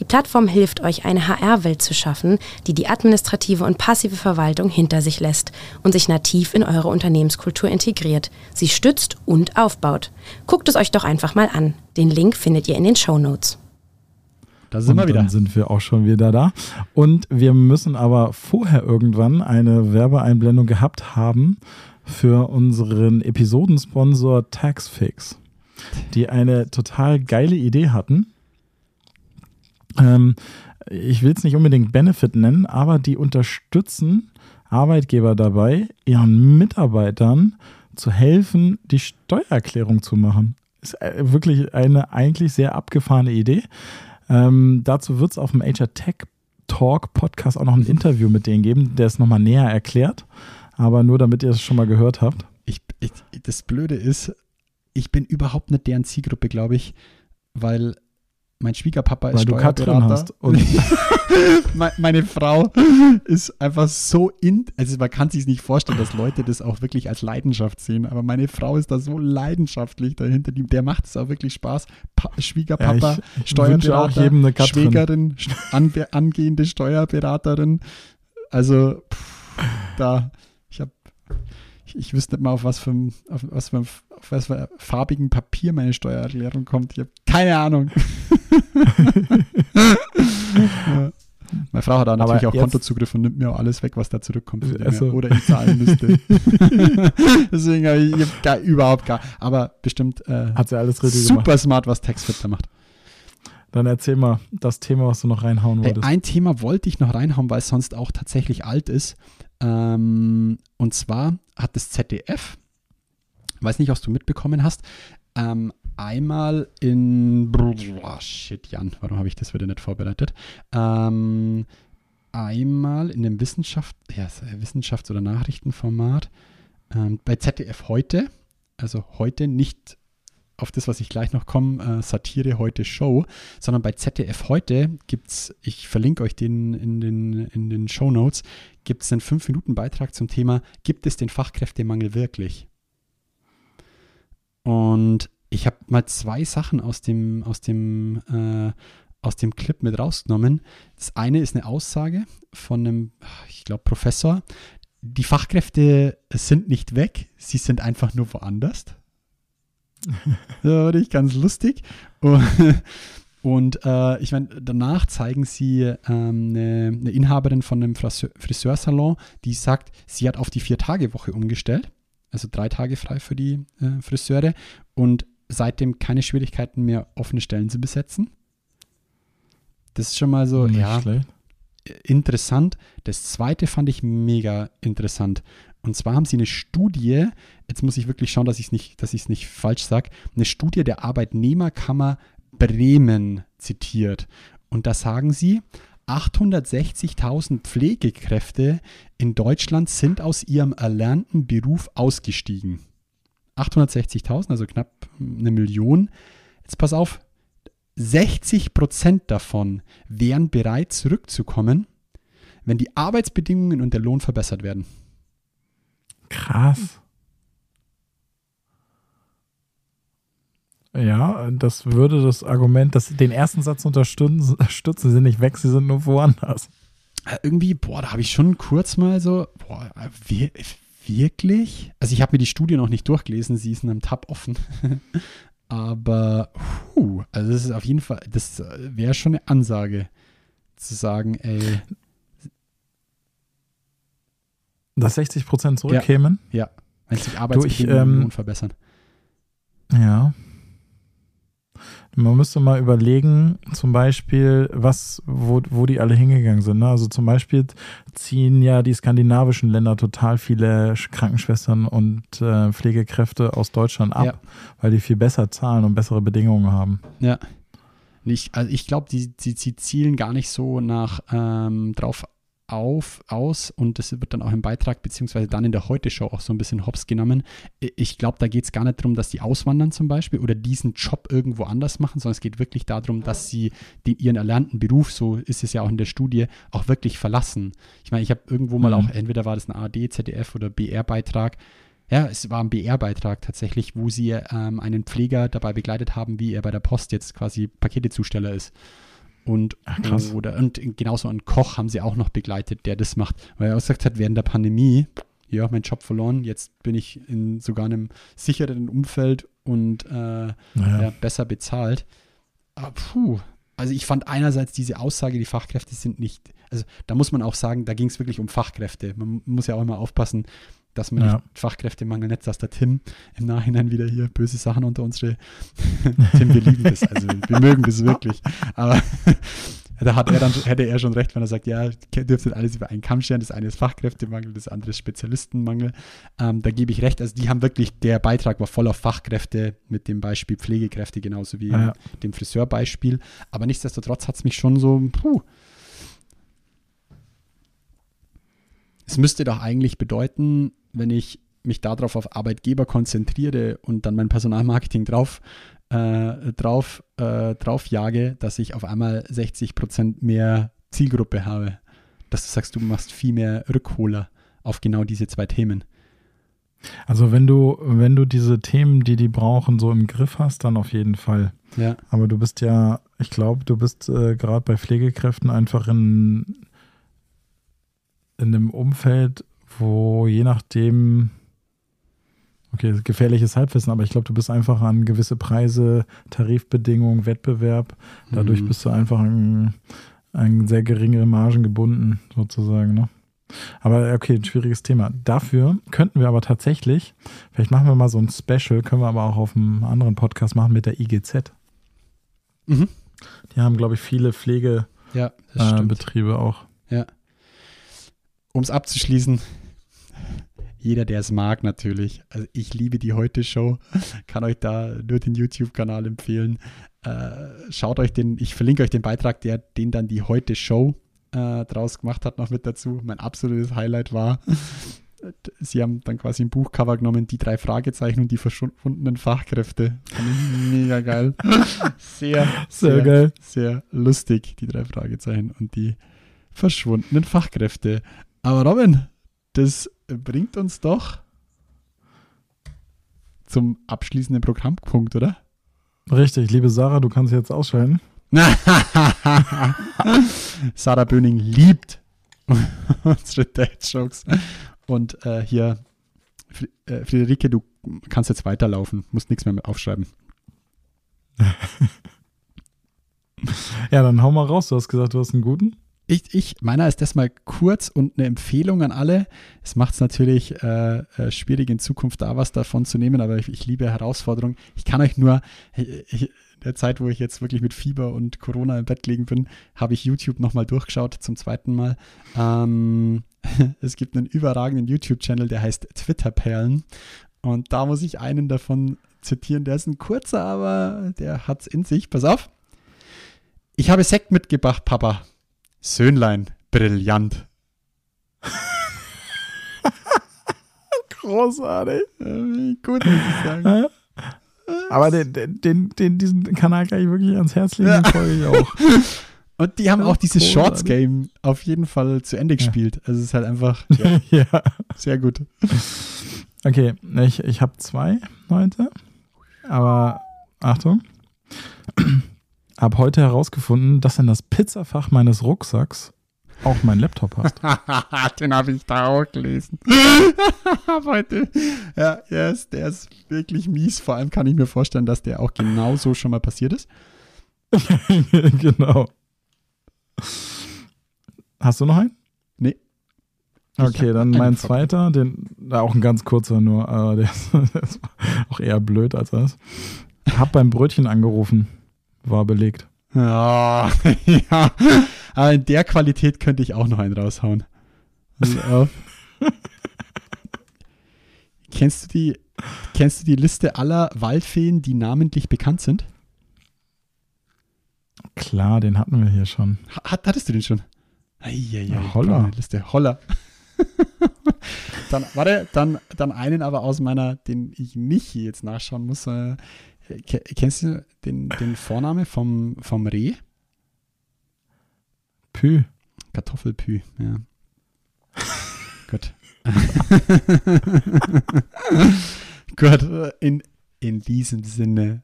Die Plattform hilft euch, eine HR-Welt zu schaffen, die die administrative und passive Verwaltung hinter sich lässt und sich nativ in eure Unternehmenskultur integriert, sie stützt und aufbaut. Guckt es euch doch einfach mal an. Den Link findet ihr in den Show Notes. Da sind und wir wieder. Dann sind wir auch schon wieder da. Und wir müssen aber vorher irgendwann eine Werbeeinblendung gehabt haben für unseren Episodensponsor Taxfix, die eine total geile Idee hatten. Ähm, ich will es nicht unbedingt Benefit nennen, aber die unterstützen Arbeitgeber dabei, ihren Mitarbeitern zu helfen, die Steuererklärung zu machen. Ist äh, wirklich eine eigentlich sehr abgefahrene Idee. Ähm, dazu wird es auf dem HR Tech Talk Podcast auch noch ein Interview mit denen geben, der es nochmal näher erklärt. Aber nur damit ihr es schon mal gehört habt. Ich, ich, das Blöde ist, ich bin überhaupt nicht deren Zielgruppe, glaube ich, weil mein Schwiegerpapa ist Weil du Katrin Steuerberater. hast. Und Me- Meine Frau ist einfach so in, also man kann sich nicht vorstellen, dass Leute das auch wirklich als Leidenschaft sehen, aber meine Frau ist da so leidenschaftlich dahinter, der macht es auch wirklich Spaß. Pa Schwiegerpapa, Ja, Steuerberater. Schwägerin, ange angehende Steuerberaterin. Also pff, da, ich, ich wüsste nicht mal, auf was für, ein- auf was für, ein- auf was für farbigen Papier meine Steuererklärung kommt. Ich habe keine Ahnung. ja. Meine Frau hat da Aber natürlich auch Kontozugriff und nimmt mir auch alles weg, was da zurückkommt. von dem Ach so. her. Oder ich zahlen müsste. Deswegen habe ich, ich hab gar, überhaupt gar. Aber bestimmt äh, hat sie alles richtig super gemacht. smart, was TaxFit da macht. Dann erzähl mal das Thema, was du noch reinhauen Hey, wolltest. ein Thema wollte ich noch reinhauen, weil es sonst auch tatsächlich alt ist. Ähm, und zwar hat das ZDF, weiß nicht, was du mitbekommen hast, ähm, einmal in. Boah, shit, Jan, warum habe ich das wieder nicht vorbereitet? Ähm, einmal in dem Wissenschaft, ja, Wissenschafts- oder Nachrichtenformat ähm, bei ZDF heute, also heute nicht auf das, was ich gleich noch komme, äh, Satire heute Show, sondern bei ZDF heute gibt es, ich verlinke euch den in den, in den Show Notes, gibt es einen 5-Minuten-Beitrag zum Thema, gibt es den Fachkräftemangel wirklich? Und ich habe mal zwei Sachen aus dem, aus dem, äh, aus dem Clip mit rausgenommen. Das eine ist eine Aussage von einem, ich glaube, Professor. Die Fachkräfte sind nicht weg, sie sind einfach nur woanders. Das fand ich ganz lustig. Und, und äh, ich meine, danach zeigen sie ähm, eine, eine Inhaberin von einem Friseur, Friseursalon, die sagt, sie hat auf die Vier-Tage-Woche umgestellt. Also drei Tage frei für die äh, Friseure und seitdem keine Schwierigkeiten mehr, offene Stellen zu besetzen. Das ist schon mal so, ja, interessant. Das zweite fand ich mega interessant. Und zwar haben sie eine Studie, jetzt muss ich wirklich schauen, dass ich es nicht, dass ich es nicht falsch sage, eine Studie der Arbeitnehmerkammer Bremen zitiert. Und da sagen sie, 860.000 Pflegekräfte in Deutschland sind aus ihrem erlernten Beruf ausgestiegen. 860.000, also knapp eine Million. Jetzt pass auf, 60 Prozent davon wären bereit zurückzukommen, wenn die Arbeitsbedingungen und der Lohn verbessert werden. Krass. Ja, das würde das Argument, dass den ersten Satz unterstützen, stützen sie nicht weg, sie sind nur woanders. Äh, Irgendwie, boah, da habe ich schon kurz mal so, boah, äh, wir, wirklich? Also ich habe mir die Studie noch nicht durchgelesen, sie ist in einem Tab offen. Aber, puh, also das ist auf jeden Fall, das äh, wäre schon eine Ansage, zu sagen, ey, Dass 60 Prozent zurückkämen? ja, wenn sich Arbeitsbedingungen ähm, verbessern. Ja. Man müsste mal überlegen, zum Beispiel, was, wo, wo die alle hingegangen sind. Ne? Also zum Beispiel ziehen ja die skandinavischen Länder total viele Sch- Krankenschwestern und äh, Pflegekräfte aus Deutschland ab, Ja. weil die viel besser zahlen und bessere Bedingungen haben. Ja. Nicht, also ich glaube, die, die, die zielen gar nicht so nach ähm, drauf auf, aus und das wird dann auch im Beitrag beziehungsweise dann in der Heute-Show auch so ein bisschen hops genommen. Ich glaube, da geht es gar nicht darum, dass die auswandern zum Beispiel oder diesen Job irgendwo anders machen, sondern es geht wirklich darum, dass sie den, ihren erlernten Beruf, so ist es ja auch in der Studie, auch wirklich verlassen. Ich meine, ich habe irgendwo mal Mhm. auch, entweder war das ein ARD, ZDF oder BR-Beitrag, ja, es war ein BR-Beitrag tatsächlich, wo sie ähm, einen Pfleger dabei begleitet haben, wie er bei der Post jetzt quasi Paketezusteller ist. Und, Ach, krass. oder, und genauso einen Koch haben sie auch noch begleitet, der das macht. Weil er auch gesagt hat, während der Pandemie, ja, mein Job verloren, jetzt bin ich in sogar einem sicheren Umfeld und äh, Naja. ja, besser bezahlt. Aber puh, also ich fand einerseits diese Aussage, die Fachkräfte sind nicht, also da muss man auch sagen, da ging es wirklich um Fachkräfte. Man muss ja auch immer aufpassen, dass man Ja. nicht Fachkräftemangel nicht, dass der Tim im Nachhinein wieder hier böse Sachen unter unsere Tim, wir lieben das, also wir mögen das wirklich. Aber da hat er dann, hätte er schon recht, wenn er sagt, ja, dürftet alles über einen Kamm scheren. Das eine ist Fachkräftemangel, das andere ist Spezialistenmangel. Ähm, da gebe ich recht. Also die haben wirklich, der Beitrag war voll auf Fachkräfte mit dem Beispiel Pflegekräfte, genauso wie Ja. dem Friseurbeispiel. Aber nichtsdestotrotz hat es mich schon so, puh. Es müsste doch eigentlich bedeuten, wenn ich mich darauf auf Arbeitgeber konzentriere und dann mein Personalmarketing drauf, äh, drauf, äh, drauf jage, dass ich auf einmal 60 Prozent mehr Zielgruppe habe. Dass du sagst, du machst viel mehr Rückholer auf genau diese zwei Themen. Also wenn du, wenn du diese Themen, die die brauchen, so im Griff hast, dann auf jeden Fall. Ja, Aber du bist ja, ich glaube, du bist äh, gerade bei Pflegekräften einfach in, in einem Umfeld, wo je nachdem, okay, gefährliches Halbwissen, aber ich glaube, du bist einfach an gewisse Preise, Tarifbedingungen, Wettbewerb. Dadurch Mhm. bist du einfach an, an sehr geringere Margen gebunden, sozusagen. Ne? Aber okay, ein schwieriges Thema. Dafür könnten wir aber tatsächlich, vielleicht machen wir mal so ein Special, können wir aber auch auf einem anderen Podcast machen mit der IGZ. Mhm. Die haben, glaube ich, viele Pflegebetriebe ja äh, auch. Um es abzuschließen, jeder, der es mag, natürlich. Also ich liebe die Heute-Show, kann euch da nur den YouTube-Kanal empfehlen. Äh, schaut euch den, ich verlinke euch den Beitrag, der den dann die Heute-Show äh, draus gemacht hat, noch mit dazu. Mein absolutes Highlight war, sie haben dann quasi ein Buchcover genommen, die drei Fragezeichen und die verschwundenen Fachkräfte. Fand ich mega geil. Sehr, Sehr geil. Sehr lustig, die drei Fragezeichen und die verschwundenen Fachkräfte. Aber Robin, das bringt uns doch zum abschließenden Programmpunkt, oder? Richtig, liebe Sarah, du kannst jetzt ausschalten. Sarah Böning liebt unsere Dad-Jokes. Und äh, hier, äh, Friederike, du kannst jetzt weiterlaufen, musst nichts mehr mit aufschreiben. Ja, dann hau mal raus. Du hast gesagt, du hast einen guten. Ich, ich, meiner ist das mal kurz und eine Empfehlung an alle. Es macht es natürlich äh, äh, schwierig, in Zukunft da was davon zu nehmen, aber ich, ich liebe Herausforderungen. Ich kann euch nur, ich, in der Zeit, wo ich jetzt wirklich mit Fieber und Corona im Bett liegen bin, habe ich YouTube nochmal durchgeschaut zum zweiten Mal. Ähm, es gibt einen überragenden YouTube-Channel, der heißt Twitter-Perlen. Und da muss ich einen davon zitieren. Der ist ein kurzer, aber der hat's in sich. Pass auf. Ich habe Sekt mitgebracht, Papa. Söhnlein, brillant. Großartig. Gut, muss ich sagen. Aber den, den, den, diesen Kanal kann ich wirklich ans Herz legen, Ja. folge ich auch. Und die haben Ja, auch dieses großartig. Shorts-Game auf jeden Fall zu Ende Ja. gespielt. Also es ist halt einfach ja, ja. sehr gut. Okay, ich, ich habe zwei heute. Aber Achtung. Hab heute herausgefunden, dass in das Pizzafach meines Rucksacks auch mein Laptop passt. Den habe ich da auch gelesen. Heute. Ja, der ist, der ist wirklich mies. Vor allem kann ich mir vorstellen, dass der auch genauso schon mal passiert ist. genau. Hast du noch einen? Nee. Okay, dann mein zweiter, den, auch ein ganz kurzer nur, aber der ist, der ist auch eher blöd als das. Hab beim Brötchen angerufen, war belegt. Ja, ja. Aber in der Qualität könnte ich auch noch einen raushauen. Auf. kennst, du die, kennst du die Liste aller Waldfeen, die namentlich bekannt sind? Klar, den hatten wir hier schon. Hat, hattest du den schon? Eieiei, Ja, Holla. Liste. Holla. dann, warte, dann, dann einen aber aus meiner, den ich nicht hier jetzt nachschauen muss. Äh, kennst du den, den Vorname vom, vom Reh? Pü. Kartoffelpü, ja. Gut. Gut, in, in diesem Sinne,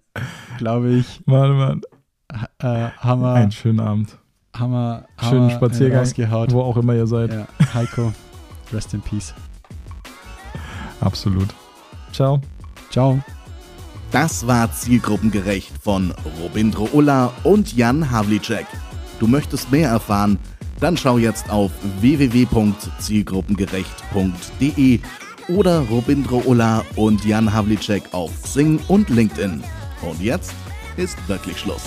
glaube ich, Warte mal, äh, haben wir, einen schönen Abend. haben wir, haben Schönen Spaziergang, rausgehaut. wo auch immer ihr seid. Ja, Heiko, rest in peace. Absolut. Ciao. Ciao. Das war Zielgruppengerecht von Robindro Ulla und Jan Havlicek. Du möchtest mehr erfahren? Dann schau jetzt auf www.zielgruppengerecht.de oder Robindro Ulla und Jan Havlicek auf Xing und LinkedIn. Und jetzt ist wirklich Schluss.